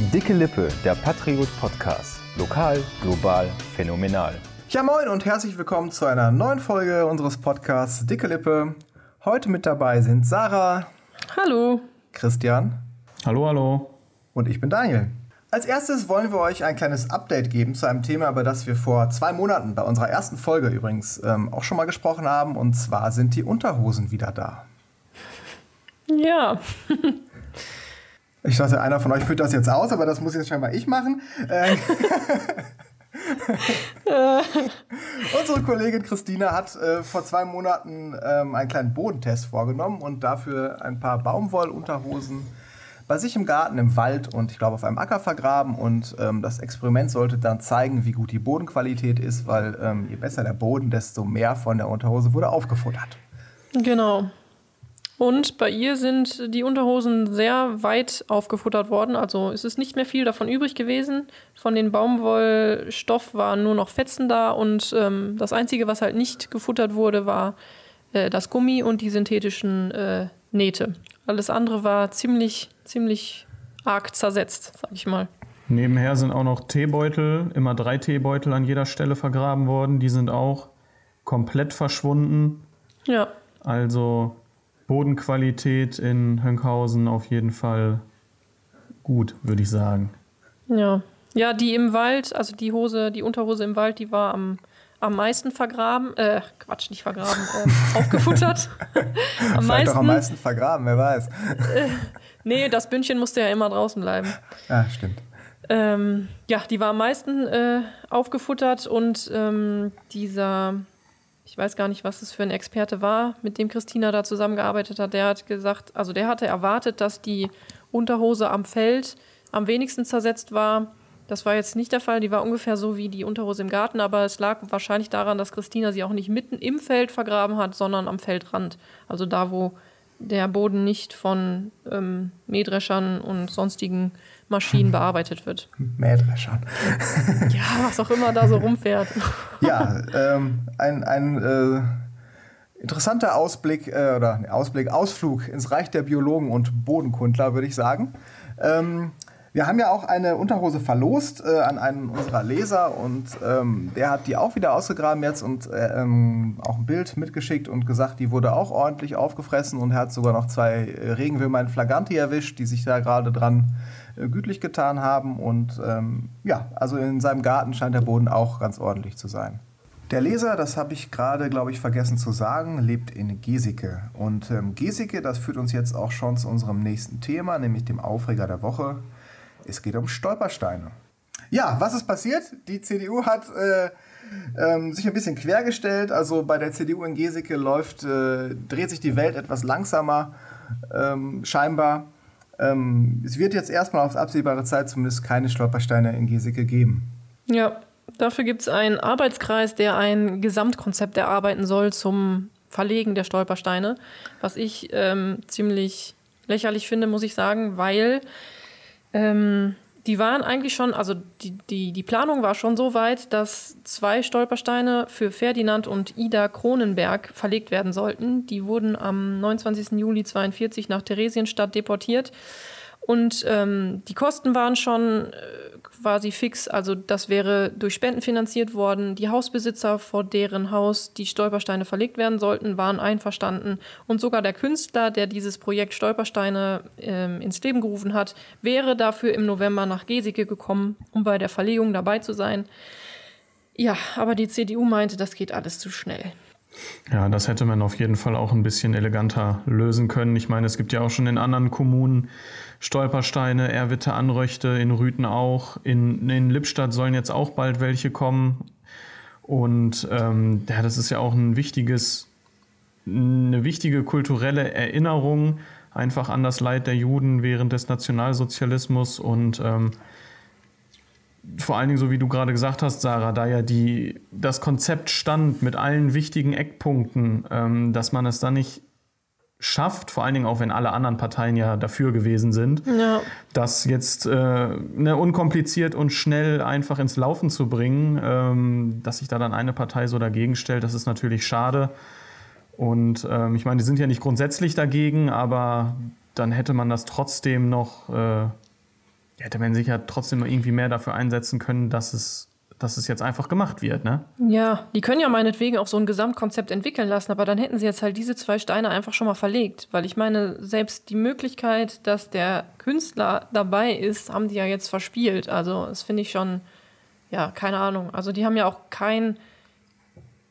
Dicke Lippe, der Patriot Podcast. Lokal, global, phänomenal. Ja, moin und herzlich willkommen zu einer neuen Folge unseres Podcasts Dicke Lippe. Heute mit dabei sind Sarah. Hallo. Christian. Hallo, hallo. Und ich bin Daniel. Als erstes wollen wir euch ein kleines Update geben zu einem Thema, über das wir vor zwei Monaten bei unserer ersten Folge übrigens ähm, auch schon mal gesprochen haben. Und zwar sind die Unterhosen wieder da. Ja. Ich dachte, einer von euch führt das jetzt aus, aber das muss jetzt scheinbar ich machen. Äh, Unsere Kollegin Christina hat äh, vor zwei Monaten ähm, einen kleinen Bodentest vorgenommen und dafür ein paar Baumwollunterhosen bei sich im Garten, im Wald und ich glaube auf einem Acker vergraben. Und ähm, das Experiment sollte dann zeigen, wie gut die Bodenqualität ist, weil ähm, je besser der Boden, desto mehr von der Unterhose wurde aufgefuttert. Genau. Und bei ihr sind die Unterhosen sehr weit aufgefuttert worden. Also es ist nicht mehr viel davon übrig gewesen. Von den Baumwollstoff waren nur noch Fetzen da und ähm, das Einzige, was halt nicht gefuttert wurde, war äh, das Gummi und die synthetischen äh, Nähte. Alles andere war ziemlich, ziemlich arg zersetzt, sag ich mal. Nebenher sind auch noch Teebeutel, immer drei Teebeutel an jeder Stelle vergraben worden. Die sind auch komplett verschwunden. Ja. Also Bodenqualität in Hönkhausen auf jeden Fall gut, würde ich sagen. Ja. Ja, die im Wald, also die Hose, die Unterhose im Wald, die war am, am meisten vergraben, äh, Quatsch, nicht vergraben, äh, aufgefuttert. am Vielleicht meisten, auch am meisten vergraben, wer weiß. Äh, nee, das Bündchen musste ja immer draußen bleiben. Ja, stimmt. Ähm, ja, die war am meisten äh, aufgefuttert und ähm, dieser ich weiß gar nicht, was es für ein Experte war, mit dem Christina da zusammengearbeitet hat. Der hat gesagt, also der hatte erwartet, dass die Unterhose am Feld am wenigsten zersetzt war. Das war jetzt nicht der Fall. Die war ungefähr so wie die Unterhose im Garten, aber es lag wahrscheinlich daran, dass Christina sie auch nicht mitten im Feld vergraben hat, sondern am Feldrand. Also da, wo der Boden nicht von ähm, Mähdreschern und sonstigen Maschinen bearbeitet wird. Mähdreschern. ja, was auch immer da so rumfährt. ja, ähm, ein, ein äh, interessanter Ausblick äh, oder Ausblick, Ausflug ins Reich der Biologen und Bodenkundler, würde ich sagen. Ähm, wir haben ja auch eine Unterhose verlost äh, an einen unserer Leser und ähm, der hat die auch wieder ausgegraben jetzt und äh, ähm, auch ein Bild mitgeschickt und gesagt, die wurde auch ordentlich aufgefressen und er hat sogar noch zwei äh, Regenwürmer in Flagranti erwischt, die sich da gerade dran äh, gütlich getan haben und ähm, ja, also in seinem Garten scheint der Boden auch ganz ordentlich zu sein. Der Leser, das habe ich gerade, glaube ich, vergessen zu sagen, lebt in Geseke. Und ähm, Geseke, das führt uns jetzt auch schon zu unserem nächsten Thema, nämlich dem Aufreger der Woche. Es geht um Stolpersteine. Ja, was ist passiert? Die CDU hat äh, ähm, sich ein bisschen quergestellt. Also bei der CDU in Geseke läuft, äh, dreht sich die Welt etwas langsamer, ähm, scheinbar. Ähm, es wird jetzt erstmal auf absehbare Zeit zumindest keine Stolpersteine in Geseke geben. Ja, dafür gibt es einen Arbeitskreis, der ein Gesamtkonzept erarbeiten soll zum Verlegen der Stolpersteine, was ich ähm, ziemlich lächerlich finde, muss ich sagen, weil ähm, die waren eigentlich schon, also die, die, die Planung war schon so weit, dass zwei Stolpersteine für Ferdinand und Ida Kronenberg verlegt werden sollten. Die wurden am 29. Juli 1942 nach Theresienstadt deportiert. Und ähm, die Kosten waren schon äh, quasi fix. Also das wäre durch Spenden finanziert worden. Die Hausbesitzer, vor deren Haus die Stolpersteine verlegt werden sollten, waren einverstanden. Und sogar der Künstler, der dieses Projekt Stolpersteine ähm, ins Leben gerufen hat, wäre dafür im November nach Geseke gekommen, um bei der Verlegung dabei zu sein. Ja, aber die CDU meinte, das geht alles zu schnell. Ja, das hätte man auf jeden Fall auch ein bisschen eleganter lösen können. Ich meine, es gibt ja auch schon in anderen Kommunen Stolpersteine, Erwitte, Anröchte, in Rüten auch. In, in Lippstadt sollen jetzt auch bald welche kommen. Und ähm, ja, das ist ja auch ein wichtiges, eine wichtige kulturelle Erinnerung einfach an das Leid der Juden während des Nationalsozialismus und ähm, vor allen Dingen, so wie du gerade gesagt hast, Sarah, da ja die, das Konzept stand mit allen wichtigen Eckpunkten, ähm, dass man es dann nicht schafft, vor allen Dingen auch wenn alle anderen Parteien ja dafür gewesen sind, ja. das jetzt äh, ne, unkompliziert und schnell einfach ins Laufen zu bringen, ähm, dass sich da dann eine Partei so dagegen stellt, das ist natürlich schade. Und ähm, ich meine, die sind ja nicht grundsätzlich dagegen, aber dann hätte man das trotzdem noch äh, hätte man sich ja trotzdem irgendwie mehr dafür einsetzen können, dass es dass es jetzt einfach gemacht wird, ne? Ja, die können ja meinetwegen auch so ein Gesamtkonzept entwickeln lassen, aber dann hätten sie jetzt halt diese zwei Steine einfach schon mal verlegt. Weil ich meine, selbst die Möglichkeit, dass der Künstler dabei ist, haben die ja jetzt verspielt. Also, das finde ich schon, ja, keine Ahnung. Also, die haben ja auch kein,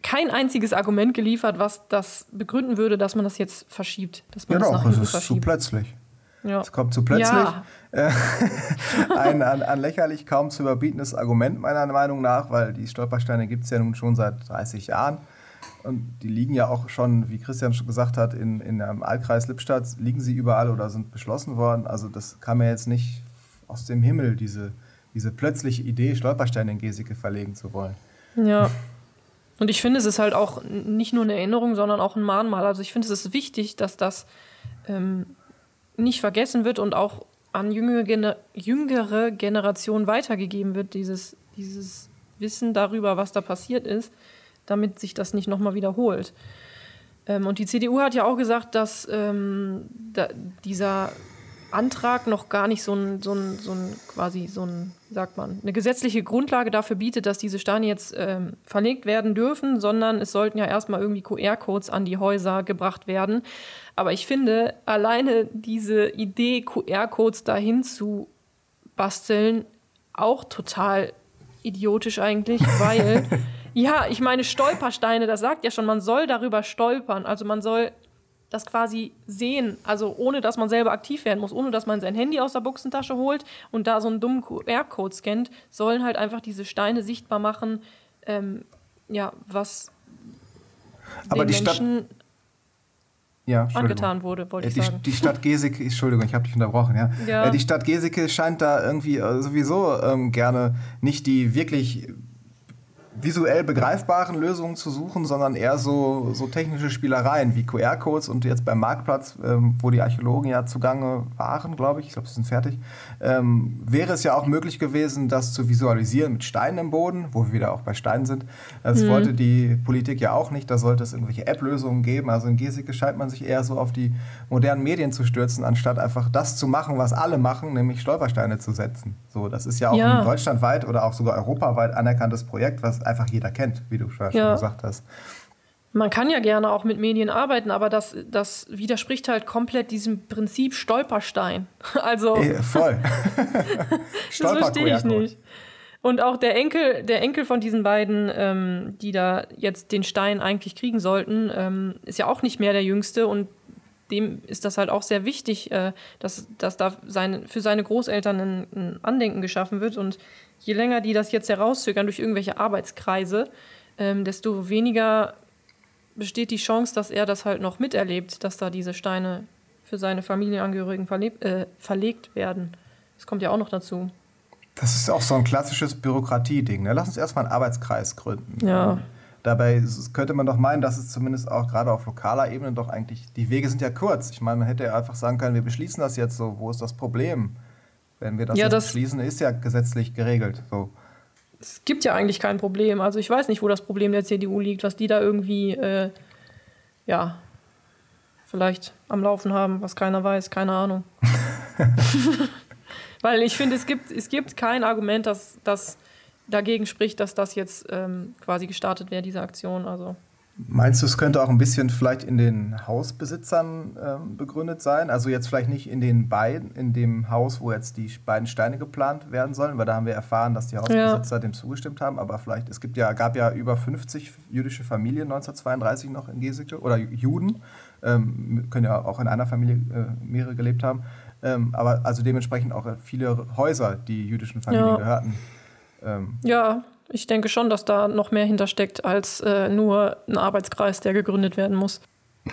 kein einziges Argument geliefert, was das begründen würde, dass man das jetzt verschiebt. Dass man ja, das doch, nach es ist zu verschiebt. plötzlich. Ja. Es kommt zu plötzlich. Ja. Äh, ein an, an lächerlich kaum zu überbietendes Argument meiner Meinung nach, weil die Stolpersteine gibt es ja nun schon seit 30 Jahren. Und die liegen ja auch schon, wie Christian schon gesagt hat, in, in einem Altkreis Lippstadt, liegen sie überall oder sind beschlossen worden. Also das kam ja jetzt nicht aus dem Himmel, diese, diese plötzliche Idee, Stolpersteine in Geseke verlegen zu wollen. Ja. Und ich finde, es ist halt auch nicht nur eine Erinnerung, sondern auch ein Mahnmal. Also ich finde, es ist wichtig, dass das ähm, nicht vergessen wird und auch an jüngere, Gener jüngere Generationen weitergegeben wird, dieses, dieses Wissen darüber, was da passiert ist, damit sich das nicht nochmal wiederholt. Ähm, und die CDU hat ja auch gesagt, dass ähm, da, dieser Antrag noch gar nicht so ein, so ein, so ein quasi so ein, wie sagt man, eine gesetzliche Grundlage dafür bietet, dass diese Steine jetzt ähm, verlegt werden dürfen, sondern es sollten ja erstmal irgendwie QR-Codes an die Häuser gebracht werden. Aber ich finde, alleine diese Idee, QR-Codes dahin zu basteln, auch total idiotisch eigentlich, weil, ja, ich meine, Stolpersteine, das sagt ja schon, man soll darüber stolpern. Also man soll das quasi sehen, also ohne dass man selber aktiv werden muss, ohne dass man sein Handy aus der Buchsentasche holt und da so einen dummen QR-Code scannt, sollen halt einfach diese Steine sichtbar machen, ähm, ja, was Aber den die Stadt, Menschen ja, angetan wurde, wollte Äh, ich Die, sagen. die Stadt Geseke, Entschuldigung, ich habe dich unterbrochen, ja. Ja. Äh, Die Stadt Geseke scheint da irgendwie äh, sowieso ähm, gerne nicht die wirklich visuell begreifbaren Lösungen zu suchen, sondern eher so, so technische Spielereien wie QR-Codes und jetzt beim Marktplatz, ähm, wo die Archäologen ja zugange waren, glaube ich, ich glaube, sie sind fertig, ähm, wäre es ja auch möglich gewesen, das zu visualisieren mit Steinen im Boden, wo wir wieder auch bei Steinen sind. Das Mhm. wollte die Politik ja auch nicht, da sollte es irgendwelche App-Lösungen geben. Also in Geseke scheint man sich eher so auf die modernen Medien zu stürzen, anstatt einfach das zu machen, was alle machen, nämlich Stolpersteine zu setzen. So, das ist ja auch Ja. ein deutschlandweit oder auch sogar europaweit anerkanntes Projekt, was einfach jeder kennt, wie du schon Ja. gesagt hast. Man kann ja gerne auch mit Medien arbeiten, aber das, das widerspricht halt komplett diesem Prinzip Stolperstein. Also, Eh, voll. das verstehe ich nicht. Und auch der Enkel, der Enkel von diesen beiden, ähm, die da jetzt den Stein eigentlich kriegen sollten, ähm, ist ja auch nicht mehr der Jüngste und dem ist das halt auch sehr wichtig, äh, dass, dass da seine, für seine Großeltern ein, ein Andenken geschaffen wird. Und je länger die das jetzt herauszögern durch irgendwelche Arbeitskreise, ähm, desto weniger besteht die Chance, dass er das halt noch miterlebt, dass da diese Steine für seine Familienangehörigen verleb, äh, verlegt werden. Das kommt ja auch noch dazu. Das ist auch so ein klassisches Bürokratieding. Ne? Lass uns erstmal einen Arbeitskreis gründen. Ja. Dabei könnte man doch meinen, dass es zumindest auch gerade auf lokaler Ebene doch eigentlich, die Wege sind ja kurz. Ich meine, man hätte ja einfach sagen können, wir beschließen das jetzt so. Wo ist das Problem? Wenn wir das Ja, jetzt das- beschließen, ist ja gesetzlich geregelt. So. Es gibt ja eigentlich kein Problem. Also ich weiß nicht, wo das Problem der CDU liegt, was die da irgendwie, äh, ja, vielleicht am Laufen haben, was keiner weiß, keine Ahnung. Weil ich finde, es gibt, es gibt kein Argument, das, das dagegen spricht, dass das jetzt ähm, quasi gestartet wäre, diese Aktion. Also Meinst du, es könnte auch ein bisschen vielleicht in den Hausbesitzern ähm, begründet sein? Also jetzt vielleicht nicht in den beiden, in dem Haus, wo jetzt die beiden Steine geplant werden sollen, weil da haben wir erfahren, dass die Hausbesitzer dem zugestimmt haben. Aber vielleicht, es gibt ja, gab ja über 50 jüdische Familien 1932 noch in Geseke oder Juden, ähm, können ja auch in einer Familie äh, mehrere gelebt haben. Ähm, aber also dementsprechend auch viele Häuser, die jüdischen Familien Ja. gehörten. Ähm, ja, ich denke schon, dass da noch mehr hintersteckt als äh, nur ein Arbeitskreis, der gegründet werden muss.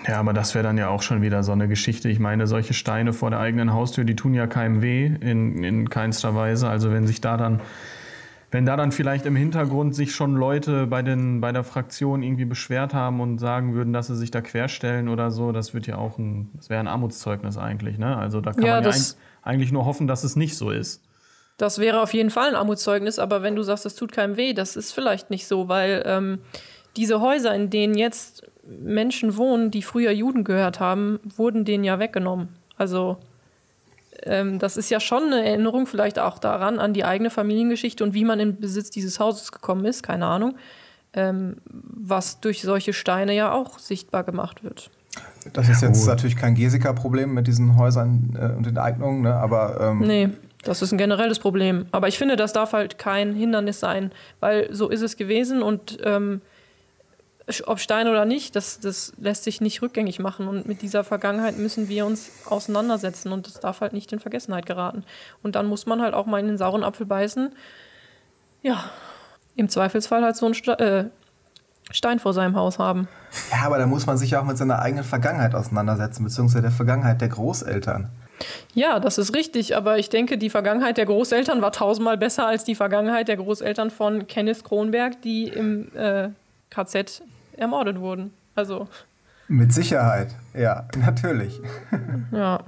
Ja, aber das wäre dann ja auch schon wieder so eine Geschichte. Ich meine, solche Steine vor der eigenen Haustür, die tun ja keinem weh in, in keinster Weise. Also wenn sich da dann, wenn da dann vielleicht im Hintergrund sich schon Leute bei, den, bei der Fraktion irgendwie beschwert haben und sagen würden, dass sie sich da querstellen oder so, das wird ja auch ein, das wäre ein Armutszeugnis eigentlich. Ne? Also da kann Ja, man ja ein, eigentlich nur hoffen, dass es nicht so ist. Das wäre auf jeden Fall ein Armutszeugnis, aber wenn du sagst, es tut keinem weh, das ist vielleicht nicht so, weil ähm, diese Häuser, in denen jetzt Menschen wohnen, die früher Juden gehört haben, wurden denen ja weggenommen. Also ähm, das ist ja schon eine Erinnerung vielleicht auch daran, an die eigene Familiengeschichte und wie man in Besitz dieses Hauses gekommen ist, keine Ahnung, ähm, was durch solche Steine ja auch sichtbar gemacht wird. Das ist jetzt natürlich kein Gesika-Problem mit diesen Häusern äh, und Enteignungen, ne? aber. Ähm nee, das ist ein generelles Problem. Aber ich finde, das darf halt kein Hindernis sein, weil so ist es gewesen und ähm, ob Stein oder nicht, das, das lässt sich nicht rückgängig machen. Und mit dieser Vergangenheit müssen wir uns auseinandersetzen und das darf halt nicht in Vergessenheit geraten. Und dann muss man halt auch mal in den sauren Apfel beißen. Ja, im Zweifelsfall halt so ein Ste äh, Stein vor seinem Haus haben. Ja, aber da muss man sich ja auch mit seiner eigenen Vergangenheit auseinandersetzen, beziehungsweise der Vergangenheit der Großeltern. Ja, das ist richtig, aber ich denke, die Vergangenheit der Großeltern war tausendmal besser als die Vergangenheit der Großeltern von Kenneth Kronberg, die im äh, KZ ermordet wurden. Also. Mit Sicherheit, ja, natürlich. ja,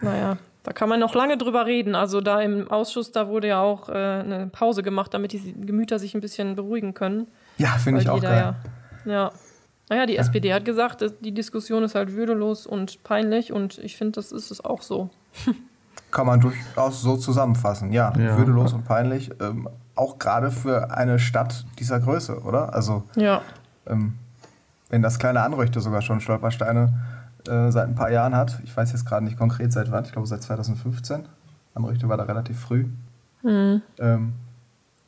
naja, da kann man noch lange drüber reden. Also da im Ausschuss, da wurde ja auch äh, eine Pause gemacht, damit die Gemüter sich ein bisschen beruhigen können. Ja, finde ich auch geil. Ja, ja. Naja, die ja. SPD hat gesagt, die Diskussion ist halt würdelos und peinlich und ich finde, das ist es auch so. Kann man durchaus so zusammenfassen, ja. ja. Würdelos und peinlich, ähm, auch gerade für eine Stadt dieser Größe, oder? Also, ja. Ähm, wenn das kleine Anröchte sogar schon Stolpersteine äh, seit ein paar Jahren hat. Ich weiß jetzt gerade nicht konkret seit wann, ich glaube seit 2015. Anröchte war da relativ früh. Mhm. Ähm,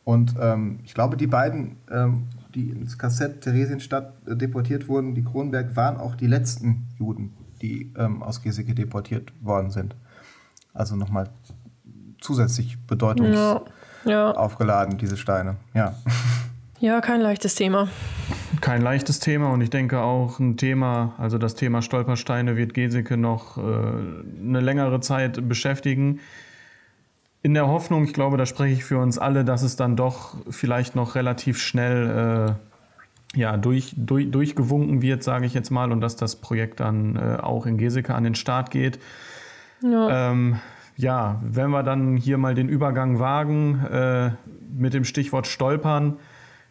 und ähm, ich glaube, die beiden, ähm, die ins Kassett Theresienstadt äh, deportiert wurden, die Kronberg, waren auch die letzten Juden, die ähm, aus Geseke deportiert worden sind. Also nochmal zusätzlich Bedeutung ja. ja. aufgeladen, diese Steine. Ja. Ja, kein leichtes Thema. Kein leichtes Thema und ich denke auch ein Thema, also das Thema Stolpersteine wird Geseke noch äh, eine längere Zeit beschäftigen. In der Hoffnung, ich glaube, da spreche ich für uns alle, dass es dann doch vielleicht noch relativ schnell äh, ja, durch, durch, durchgewunken wird, sage ich jetzt mal, und dass das Projekt dann äh, auch in Geseke an den Start geht. Ja. Ähm, ja, wenn wir dann hier mal den Übergang wagen äh, mit dem Stichwort Stolpern,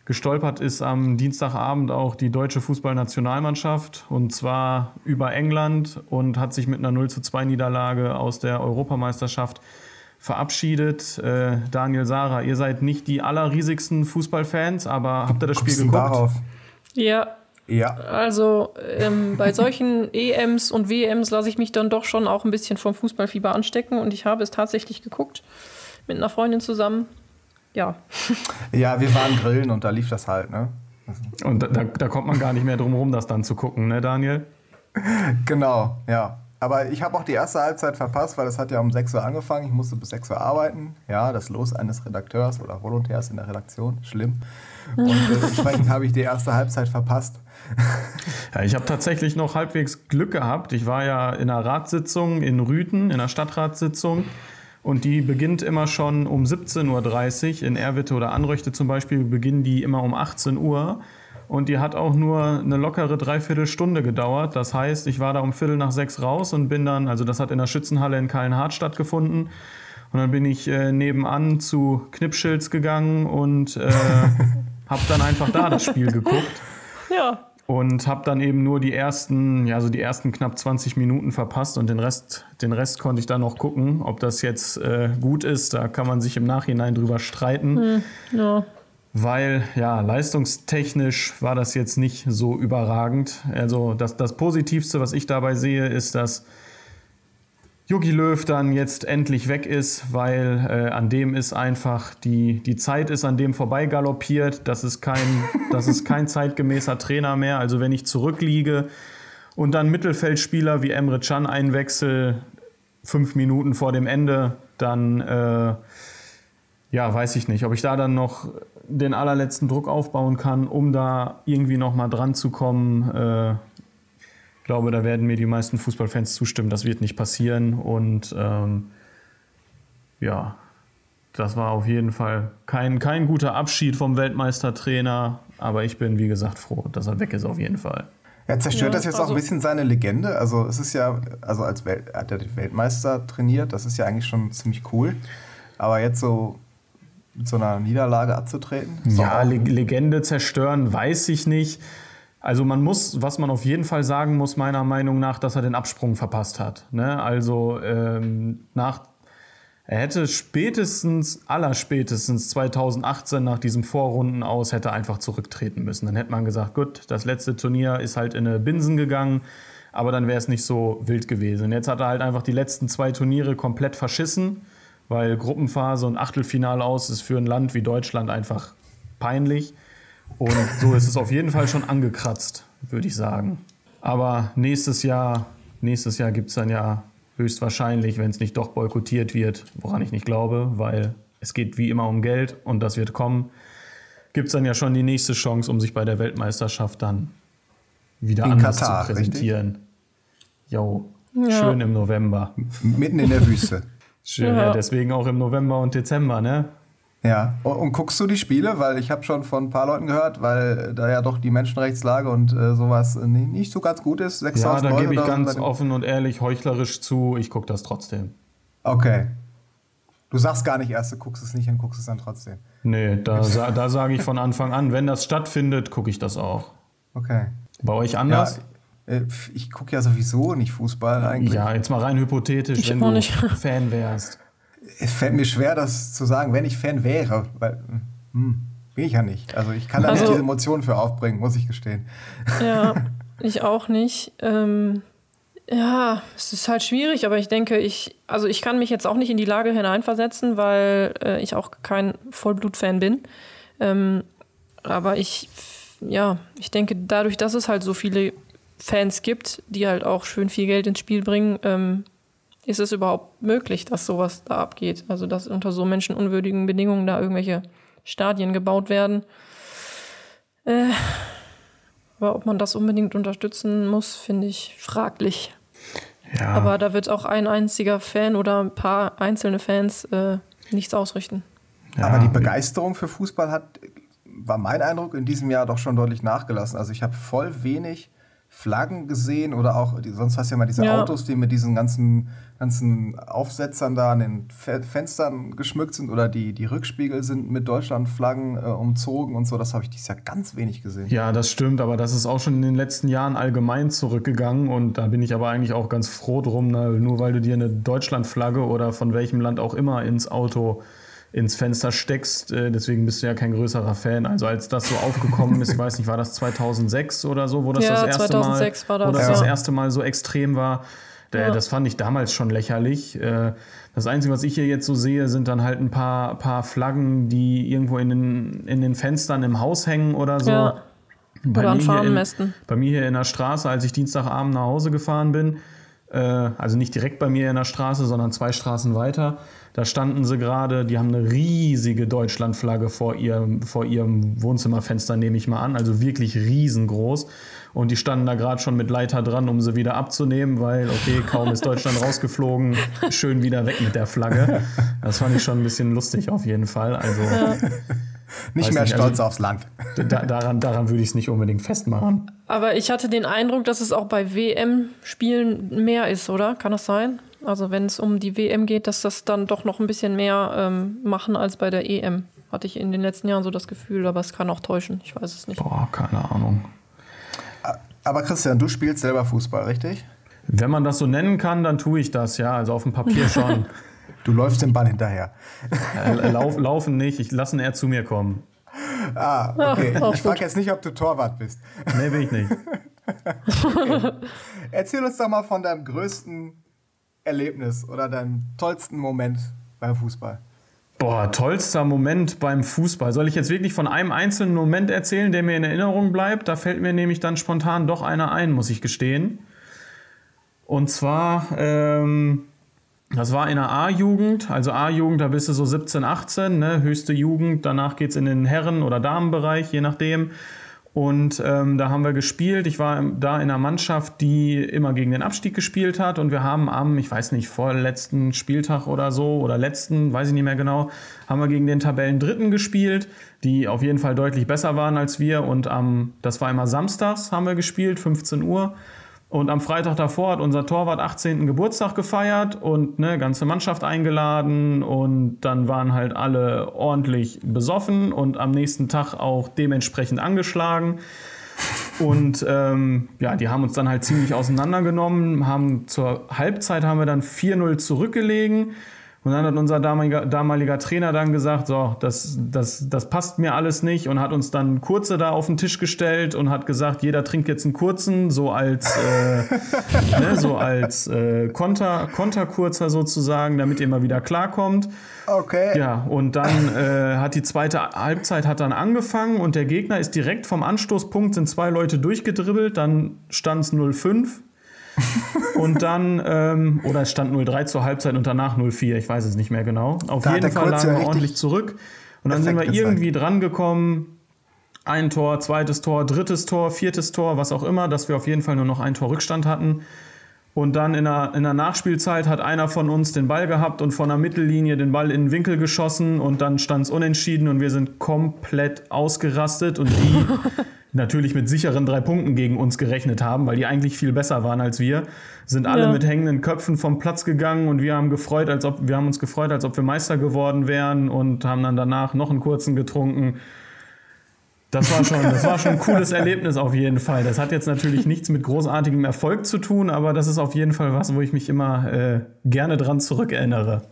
Gestolpert ist am Dienstagabend auch die deutsche Fußballnationalmannschaft und zwar über England und hat sich mit einer 0 zu 2 Niederlage aus der Europameisterschaft verabschiedet. Äh, Daniel Sarah, ihr seid nicht die allerriesigsten Fußballfans, aber habt ihr das Spiel geguckt? Darauf? Ja. Ja. Also ähm, bei solchen EMs und WMs lasse ich mich dann doch schon auch ein bisschen vom Fußballfieber anstecken und ich habe es tatsächlich geguckt mit einer Freundin zusammen ja. Ja, wir waren grillen und da lief das halt, ne? Und da, da, da kommt man gar nicht mehr drum herum, das dann zu gucken, ne, Daniel? Genau, ja. Aber ich habe auch die erste Halbzeit verpasst, weil es hat ja um 6 Uhr angefangen. Ich musste bis 6 Uhr arbeiten. Ja, das Los eines Redakteurs oder Volontärs in der Redaktion. Schlimm. Und entsprechend habe ich die erste Halbzeit verpasst. Ja, ich habe tatsächlich noch halbwegs Glück gehabt. Ich war ja in einer Ratssitzung in Rüten, in einer Stadtratssitzung. Und die beginnt immer schon um 17.30 Uhr. In Erwitte oder Anröchte zum Beispiel beginnen die immer um 18 Uhr. Und die hat auch nur eine lockere Dreiviertelstunde gedauert. Das heißt, ich war da um Viertel nach sechs raus und bin dann, also das hat in der Schützenhalle in Kallenhardt stattgefunden. Und dann bin ich äh, nebenan zu Knippschilds gegangen und äh, habe dann einfach da das Spiel geguckt. Ja und habe dann eben nur die ersten, ja, so die ersten knapp 20 Minuten verpasst und den Rest, den Rest konnte ich dann noch gucken. Ob das jetzt äh, gut ist, da kann man sich im Nachhinein drüber streiten. Hm, ja. Weil, ja, leistungstechnisch war das jetzt nicht so überragend. Also das, das Positivste, was ich dabei sehe, ist, dass Jogi Löw dann jetzt endlich weg ist, weil äh, an dem ist einfach die, die Zeit ist an dem vorbei galoppiert. Das ist kein, das ist kein zeitgemäßer Trainer mehr. Also wenn ich zurückliege und dann Mittelfeldspieler wie Emre Can einwechsel, fünf Minuten vor dem Ende, dann äh, ja, weiß ich nicht, ob ich da dann noch den allerletzten Druck aufbauen kann, um da irgendwie noch mal dran zu kommen. Äh, ich glaube, da werden mir die meisten Fußballfans zustimmen, das wird nicht passieren. Und ähm, ja, das war auf jeden Fall kein, kein guter Abschied vom Weltmeistertrainer. Aber ich bin, wie gesagt, froh, dass er weg ist auf jeden Fall. Er zerstört ja, das jetzt also auch ein bisschen seine Legende. Also es ist ja, also als Welt, hat er den Weltmeister trainiert, das ist ja eigentlich schon ziemlich cool. Aber jetzt so mit so einer Niederlage abzutreten? Ja, Legende zerstören, weiß ich nicht. Also man muss, was man auf jeden Fall sagen muss, meiner Meinung nach, dass er den Absprung verpasst hat. Ne? Also ähm, nach, Er hätte spätestens, allerspätestens 2018 nach diesem Vorrunden aus hätte einfach zurücktreten müssen. Dann hätte man gesagt, gut, das letzte Turnier ist halt in eine Binsen gegangen, aber dann wäre es nicht so wild gewesen. Jetzt hat er halt einfach die letzten zwei Turniere komplett verschissen, weil Gruppenphase und Achtelfinale aus ist für ein Land wie Deutschland einfach peinlich. Und so ist es auf jeden Fall schon angekratzt, würde ich sagen. Aber nächstes Jahr, nächstes Jahr gibt es dann ja höchstwahrscheinlich, wenn es nicht doch boykottiert wird, woran ich nicht glaube, weil es geht wie immer um Geld und das wird kommen, gibt es dann ja schon die nächste Chance, um sich bei der Weltmeisterschaft dann wieder In anders Katar, zu präsentieren. Jo, Ja. schön im November. Mitten in der Wüste. Schön, Ja. ja, deswegen auch im November und Dezember, ne? Ja, und, und guckst du die Spiele? Weil ich habe schon von ein paar Leuten gehört, weil da ja doch die Menschenrechtslage und äh, sowas äh, nicht, nicht so ganz gut ist. Ja, 6000 da gebe ich ganz offen und ehrlich, heuchlerisch zu, ich gucke das trotzdem. Okay. Du sagst gar nicht erst, du guckst es nicht und guckst es dann trotzdem. Nee, da, sa da sage ich von Anfang an, wenn das stattfindet, gucke ich das auch. Okay. Bei euch Ja, anders? äh, ich gucke ja sowieso nicht Fußball eigentlich. Ja, jetzt mal rein hypothetisch, Ich wenn auch du nicht. Fan wärst. Es fällt mir schwer, das zu sagen, wenn ich Fan wäre, weil hm, bin ich ja nicht. Also ich kann da Also- nicht diese Emotionen für aufbringen, muss ich gestehen. Ja, ich auch nicht. Ähm, ja, es ist halt schwierig, aber ich denke, ich, also ich kann mich jetzt auch nicht in die Lage hineinversetzen, weil äh, ich auch kein Vollblut-Fan bin. Ähm, aber ich, ja, ich denke, dadurch, dass es halt so viele Fans gibt, die halt auch schön viel Geld ins Spiel bringen, ähm, ist es überhaupt möglich, dass sowas da abgeht. Also, dass unter so menschenunwürdigen Bedingungen da irgendwelche Stadien gebaut werden. Äh, aber ob man das unbedingt unterstützen muss, finde ich fraglich. Ja, Aber da wird auch ein einziger Fan oder ein paar einzelne Fans äh, nichts ausrichten. ja, Aber die Begeisterung für Fußball hat, war mein Eindruck, in diesem Jahr doch schon deutlich nachgelassen. Also ich habe voll wenig Flaggen gesehen oder auch, die, sonst hast du ja mal diese Ja. Autos, die mit diesen ganzen, ganzen Aufsetzern da an den Fe Fenstern geschmückt sind oder die, die Rückspiegel sind mit Deutschlandflaggen äh, umzogen und so. Das habe ich dieses Jahr ganz wenig gesehen. Ja, das stimmt, aber das ist auch schon in den letzten Jahren allgemein zurückgegangen und da bin ich aber eigentlich auch ganz froh drum, ne? nur weil du dir eine Deutschlandflagge oder von welchem Land auch immer ins Auto ins Fenster steckst, äh, deswegen bist du ja kein größerer Fan. Also als das so aufgekommen ist, ich weiß nicht, war das 2006 oder so, wo das Ja, das erste 2006 Mal, war das, wo das, das ja. erste Mal so extrem war. Ja. Das fand ich damals schon lächerlich. Äh, Das Einzige, was ich hier jetzt so sehe, sind dann halt ein paar, paar Flaggen, die irgendwo in den, in den Fenstern im Haus hängen oder so. Ja. Bei Oder an mir hier in- Farmmästen. Bei mir hier in der Straße, als ich Dienstagabend nach Hause gefahren bin, also nicht direkt bei mir in der Straße, sondern zwei Straßen weiter, da standen sie gerade, die haben eine riesige Deutschlandflagge vor ihrem, vor ihrem Wohnzimmerfenster, nehme ich mal an, also wirklich riesengroß. Und die standen da gerade schon mit Leiter dran, um sie wieder abzunehmen, weil, okay, kaum ist Deutschland rausgeflogen, schön wieder weg mit der Flagge. Das fand ich schon ein bisschen lustig auf jeden Fall. Also Nicht Weiß mehr nicht, stolz also- aufs Land. da, daran, daran würde ich es nicht unbedingt festmachen. Aber ich hatte den Eindruck, dass es auch bei WM-Spielen mehr ist, oder? Kann das sein? Also wenn es um die WM geht, dass das dann doch noch ein bisschen mehr ähm, machen als bei der EM. Hatte ich in den letzten Jahren so das Gefühl, aber es kann auch täuschen. Ich weiß es nicht. Boah, keine Ahnung. Aber Christian, du spielst selber Fußball, richtig? Wenn man das so nennen kann, dann tue ich das, ja. Also auf dem Papier schon. Du läufst dem Ball hinterher. äh, lauf, laufen nicht, ich lasse ihn eher zu mir kommen. Ah, okay. ich frage jetzt nicht, ob du Torwart bist. Nee, will ich nicht. Erzähl uns doch mal von deinem größten Erlebnis oder deinem tollsten Moment beim Fußball. Boah, tollster Moment beim Fußball. Soll ich jetzt wirklich von einem einzelnen Moment erzählen, der mir in Erinnerung bleibt? Da fällt mir nämlich dann spontan doch einer ein, muss ich gestehen. Und zwar, ähm, das war in der A-Jugend, also A-Jugend, da bist du so 17, 18, ne, höchste Jugend. Danach geht es in den Herren- oder Damenbereich, je nachdem. Und ähm, da haben wir gespielt. Ich war da in einer Mannschaft, die immer gegen den Abstieg gespielt hat. Und wir haben am, ich weiß nicht, vorletzten Spieltag oder so, oder letzten, weiß ich nicht mehr genau, haben wir gegen den Tabellendritten gespielt, die auf jeden Fall deutlich besser waren als wir. Und am, das war immer samstags, haben wir gespielt, 15 Uhr. Und am Freitag davor hat unser Torwart 18. Geburtstag gefeiert und eine ganze Mannschaft eingeladen und dann waren halt alle ordentlich besoffen und am nächsten Tag auch dementsprechend angeschlagen. Und ähm, ja, die haben uns dann halt ziemlich auseinandergenommen, haben zur Halbzeit haben wir dann 4-0 zurückgelegen Und dann hat unser damaliger, damaliger Trainer dann gesagt, so, das, das, das passt mir alles nicht und hat uns dann kurze da auf den Tisch gestellt und hat gesagt, jeder trinkt jetzt einen kurzen, so als, äh, ne, so als äh, Konter, Konterkurzer sozusagen, damit ihr mal wieder klarkommt. Okay. Ja, und dann äh, hat die zweite Halbzeit hat dann angefangen und der Gegner ist direkt vom Anstoßpunkt, sind zwei Leute durchgedribbelt, dann stand es 0-5 und dann, ähm, oder es stand 0-3 zur Halbzeit und danach 0-4, ich weiß es nicht mehr genau. Auf Da jeden Fall lagen ja wir ordentlich zurück. Und dann sind wir gezeigt. irgendwie dran gekommen. Ein Tor, zweites Tor, drittes Tor, viertes Tor, was auch immer, dass wir auf jeden Fall nur noch ein Tor Rückstand hatten. Und dann in der, in der Nachspielzeit hat einer von uns den Ball gehabt und von der Mittellinie den Ball in den Winkel geschossen und dann stand es unentschieden und wir sind komplett ausgerastet und die natürlich mit sicheren drei Punkten gegen uns gerechnet haben, weil die eigentlich viel besser waren als wir, sind alle Ja. mit hängenden Köpfen vom Platz gegangen und wir haben gefreut, als ob wir haben uns gefreut, als ob wir Meister geworden wären und haben dann danach noch einen kurzen getrunken. Das war schon, das war schon ein cooles Erlebnis auf jeden Fall. Das hat jetzt natürlich nichts mit großartigem Erfolg zu tun, aber das ist auf jeden Fall was, wo ich mich immer äh, gerne dran zurückerinnere.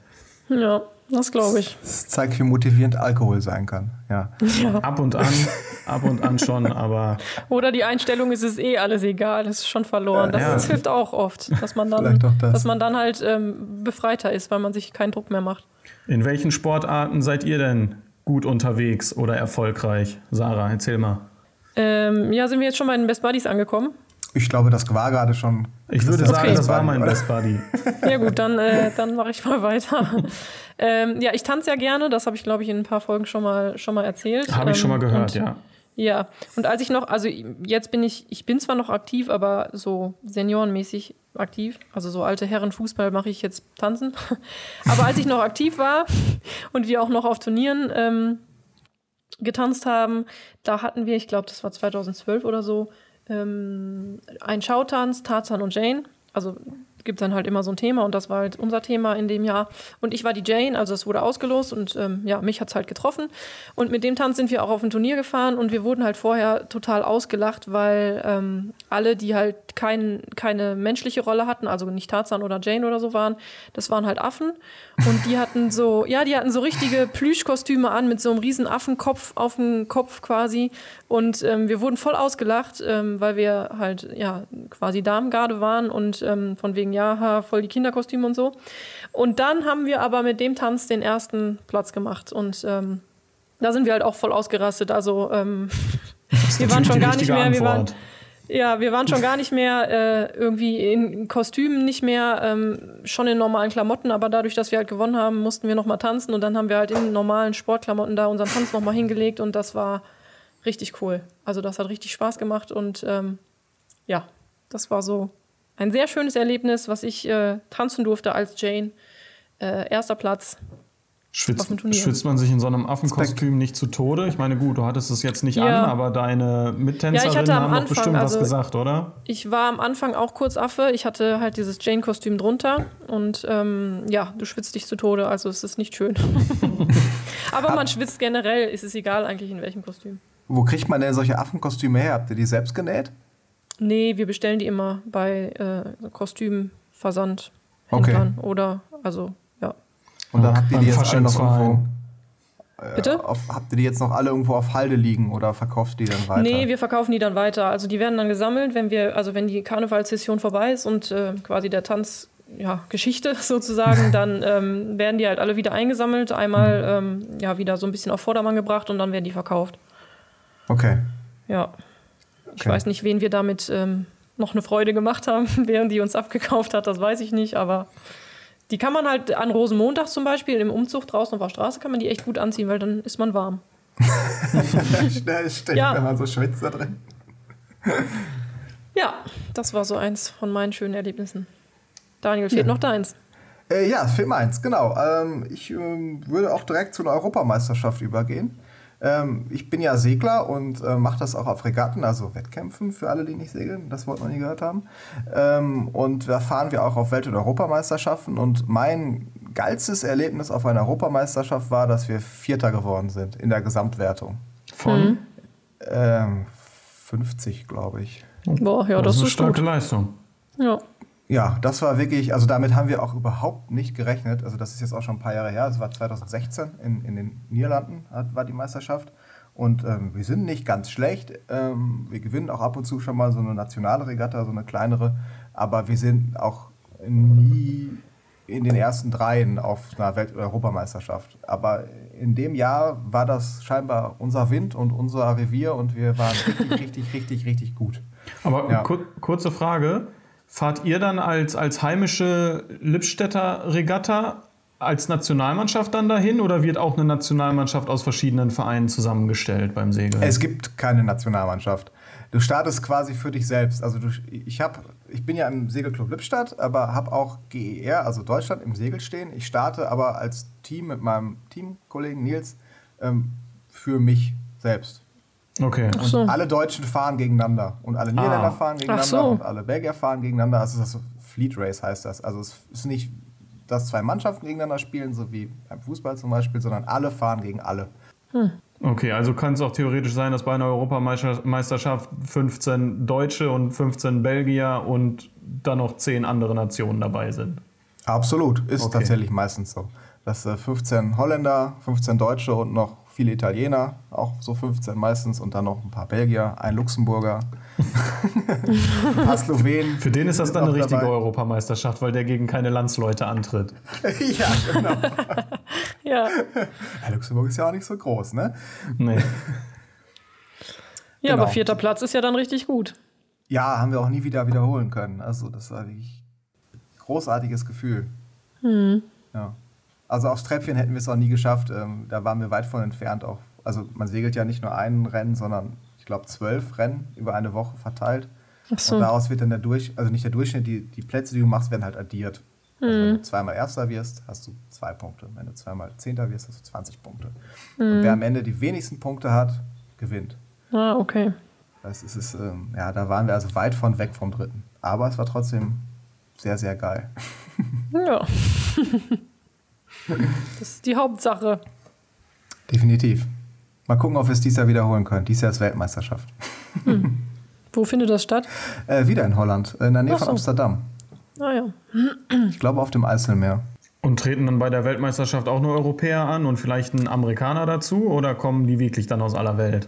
Ja, das glaube ich. Das zeigt, wie motivierend Alkohol sein kann. Ja. Ab und an, ab und an schon, aber Oder die Einstellung ist es eh alles egal, es ist schon verloren. Das, Ja. das hilft auch oft, dass man dann, das. dass man dann halt ähm, befreiter ist, weil man sich keinen Druck mehr macht. in welchen Sportarten seid ihr denn gut unterwegs oder erfolgreich? Sarah, erzähl mal. Ähm, ja, sind wir jetzt schon bei den Best Buddies angekommen? Ich glaube, das war gerade schon. Ich würde sagen, Okay. das war mein? Best Buddy. Ja gut, dann, äh, dann mache ich mal weiter. ähm, ja, ich tanze ja gerne, das habe ich, glaube ich, in ein paar Folgen schon mal, schon mal erzählt. Habe ich schon mal Ähm, gehört, und, ja. Ja, und als ich noch, also jetzt bin ich, ich bin zwar noch aktiv, aber so seniorenmäßig aktiv. Also so alte Herren Fußball mache ich jetzt tanzen. aber als ich noch aktiv war und wir auch noch auf Turnieren ähm, getanzt haben, da hatten wir, ich glaube, das war 2012 oder so, ähm, einen Schautanz, Tarzan und Jane. Also gibt dann halt immer so ein Thema und das war halt unser Thema in dem Jahr. Und ich war die Jane, also es wurde ausgelost und ähm, ja, mich hat es halt getroffen. Und mit dem Tanz sind wir auch auf ein Turnier gefahren und wir wurden halt vorher total ausgelacht, weil ähm, alle, die halt kein, keine menschliche Rolle hatten, also nicht Tarzan oder Jane oder so waren, das waren halt Affen. Und die hatten so, ja, die hatten so richtige Plüschkostüme an mit so einem riesen Affenkopf auf dem Kopf quasi. Und ähm, wir wurden voll ausgelacht, ähm, weil wir halt, ja, quasi Damengarde waren und ähm, von wegen, ja, voll die Kinderkostüme und so. Und dann haben wir aber mit dem Tanz den ersten Platz gemacht und ähm, da sind wir halt auch voll ausgerastet. Also ähm, wir waren schon gar nicht mehr, wir waren, ja, wir waren schon gar nicht mehr äh, irgendwie in Kostümen, nicht mehr ähm, schon in normalen Klamotten, aber dadurch, dass wir halt gewonnen haben, mussten wir nochmal tanzen und dann haben wir halt in normalen Sportklamotten da unseren Tanz nochmal hingelegt und das war richtig cool. Also das hat richtig Spaß gemacht und ähm, ja, das war so ein sehr schönes Erlebnis, was ich äh, tanzen durfte als Jane. Äh, erster Platz. auf Schwitzt, dem Turnier. schwitzt man sich in so einem Affenkostüm nicht zu Tode? Ich meine, gut, du hattest es jetzt nicht Ja. an, aber deine Mittänzerinnen am haben doch Anfang, bestimmt was also- gesagt, oder? Ich war am Anfang auch kurz Affe. Ich hatte halt dieses Jane-Kostüm drunter. Und ähm, ja, du schwitzt dich zu Tode, also es ist nicht schön. Aber man schwitzt generell, ist es egal eigentlich in welchem Kostüm. Wo kriegt man denn solche Affenkostüme her? Habt ihr die selbst genäht? Nee, wir bestellen die immer bei äh, Kostümversand. Okay. Oder, also, ja. Und dann habt ihr die jetzt alle noch irgendwo. Bitte? Auf, habt ihr die jetzt noch alle irgendwo auf Halde liegen oder verkauft die dann weiter? Nee, wir verkaufen die dann weiter. Also die werden dann gesammelt, wenn wir, also wenn die Karnevalssession vorbei ist und äh, quasi der Tanz, ja, Geschichte sozusagen, dann ähm, werden die halt alle wieder eingesammelt, einmal ähm, ja wieder so ein bisschen auf Vordermann gebracht und dann werden die verkauft. Okay. Ja. Ich weiß nicht, wen wir damit ähm, noch eine Freude gemacht haben, während die uns abgekauft hat, das weiß ich nicht, aber die kann man halt an Rosenmontag zum Beispiel im Umzug draußen auf der Straße kann man die echt gut anziehen, weil dann ist man warm. Schnell, stimmt, Ja. wenn man so schwitzt da drin. Ja, das war so eins von meinen schönen Erlebnissen. Daniel, fehlt noch deins. Äh, ja, Film 1, genau. Ähm, ich ähm, würde auch direkt zu einer Europameisterschaft übergehen. Ähm, ich bin ja Segler und äh, mache das auch auf Regatten, also Wettkämpfen für alle, die nicht segeln, das Wort noch nie gehört haben. Ähm, und da fahren wir auch auf Welt- und Europameisterschaften. Und mein geilstes Erlebnis auf einer Europameisterschaft war, dass wir Vierter geworden sind in der Gesamtwertung. Von? Ähm, 50, glaube ich. Boah, ja, das, eine ist starke gut. Leistung. Ja. Ja, das war wirklich, also damit haben wir auch überhaupt nicht gerechnet. Also das ist jetzt auch schon ein paar Jahre her, das war 2016 in, in den Niederlanden hat, war die Meisterschaft. Und ähm, wir sind nicht ganz schlecht. Ähm, wir gewinnen auch ab und zu schon mal so eine nationale Regatta, so eine kleinere. Aber wir sind auch nie in den ersten dreien auf einer Welt- oder Europameisterschaft. Aber in dem Jahr war das scheinbar unser Wind und unser Revier und wir waren richtig, richtig, richtig, richtig gut. Aber Ja. kur kurze Frage. Fahrt ihr dann als, als heimische Lippstädter Regatta als Nationalmannschaft dann dahin oder wird auch eine Nationalmannschaft aus verschiedenen Vereinen zusammengestellt beim Segeln? Es gibt keine Nationalmannschaft. Du startest quasi für dich selbst. Also du, ich, hab, ich bin ja im Segelclub Lippstadt, aber habe auch GER, also Deutschland, im Segel stehen. Ich starte aber als Team mit meinem Teamkollegen Nils ähm, für mich selbst. Okay. Ach so. Alle Deutschen fahren gegeneinander und alle Niederländer Ah. fahren gegeneinander so. und alle Belgier fahren gegeneinander. Also das ist Fleet Race heißt das. Also es ist nicht, dass zwei Mannschaften gegeneinander spielen, so wie beim Fußball zum Beispiel, sondern alle fahren gegen alle. Okay, also kann es auch theoretisch sein, dass bei einer Europameisterschaft 15 Deutsche und 15 Belgier und dann noch 10 andere Nationen dabei sind. Absolut, ist Okay. tatsächlich meistens so. Dass äh, 15 Holländer, 15 Deutsche und noch viele Italiener, auch so 15 meistens, und dann noch ein paar Belgier, ein Luxemburger, ein paar Slowenen. Für den ist das dann eine richtige dabei. Europameisterschaft, weil der gegen keine Landsleute antritt. ja, genau. Ja. Ja, Luxemburg ist ja auch nicht so groß, ne? Nee. Ja, Genau. aber vierter Platz ist ja dann richtig gut. Ja, haben wir auch nie wieder wiederholen können. Also, das war wirklich ein großartiges Gefühl. Ja. Also, aufs Treppchen hätten wir es auch nie geschafft. Ähm, da waren wir weit von entfernt. Auch. Also, man segelt ja nicht nur ein Rennen, sondern ich glaube zwölf Rennen über eine Woche verteilt. Ach so. Und daraus wird dann der Durch, also nicht der Durchschnitt, die, die Plätze, die du machst, werden halt addiert. Also wenn du zweimal Erster wirst, hast du zwei Punkte. Wenn du zweimal Zehnter wirst, hast du 20 Punkte. Und wer am Ende die wenigsten Punkte hat, gewinnt. Ah, okay. Das ist es, ähm, ja, da waren wir also weit von weg vom dritten. Aber es war trotzdem sehr, sehr geil. Ja. das ist die Hauptsache. Definitiv. Mal gucken, ob wir es dieses Jahr wiederholen können. Dieses Jahr ist Weltmeisterschaft. Wo findet das statt? Äh, wieder in Holland, in der Nähe Ach von so. Amsterdam. Ah ja. Ich glaube auf dem Eiselmeer. Und treten dann bei der Weltmeisterschaft auch nur Europäer an und vielleicht ein Amerikaner dazu oder kommen die wirklich dann aus aller Welt?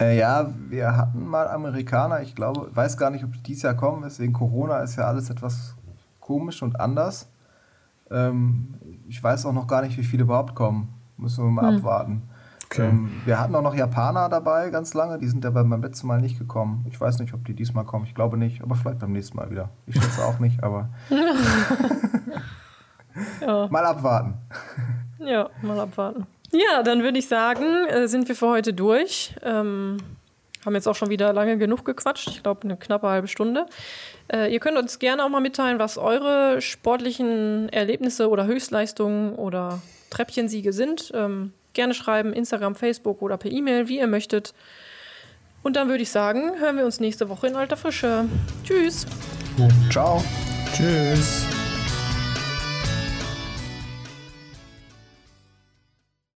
Äh, ja, wir hatten mal Amerikaner. Ich glaube, weiß gar nicht, ob die dieses Jahr kommen. Deswegen Corona ist ja alles etwas komisch und anders. Ähm, ich weiß auch noch gar nicht, wie viele überhaupt kommen. Müssen wir mal abwarten. Okay. Ähm, wir hatten auch noch Japaner dabei, ganz lange. Die sind ja beim beim letzten Mal nicht gekommen. Ich weiß nicht, ob die diesmal kommen. Ich glaube nicht, aber vielleicht beim nächsten Mal wieder. Ich schätze auch nicht, aber Ja. mal abwarten. Ja, mal abwarten. Ja, dann würde ich sagen, äh, sind wir für heute durch. Ähm, haben jetzt auch schon wieder lange genug gequatscht. Ich glaube, eine knappe halbe Stunde. Äh, ihr könnt uns gerne auch mal mitteilen, was eure sportlichen Erlebnisse oder Höchstleistungen oder Treppchensiege sind. Ähm, gerne schreiben, Instagram, Facebook oder per E-Mail, wie ihr möchtet. Und dann würde ich sagen, hören wir uns nächste Woche in alter Frische. Tschüss. Ciao. Tschüss.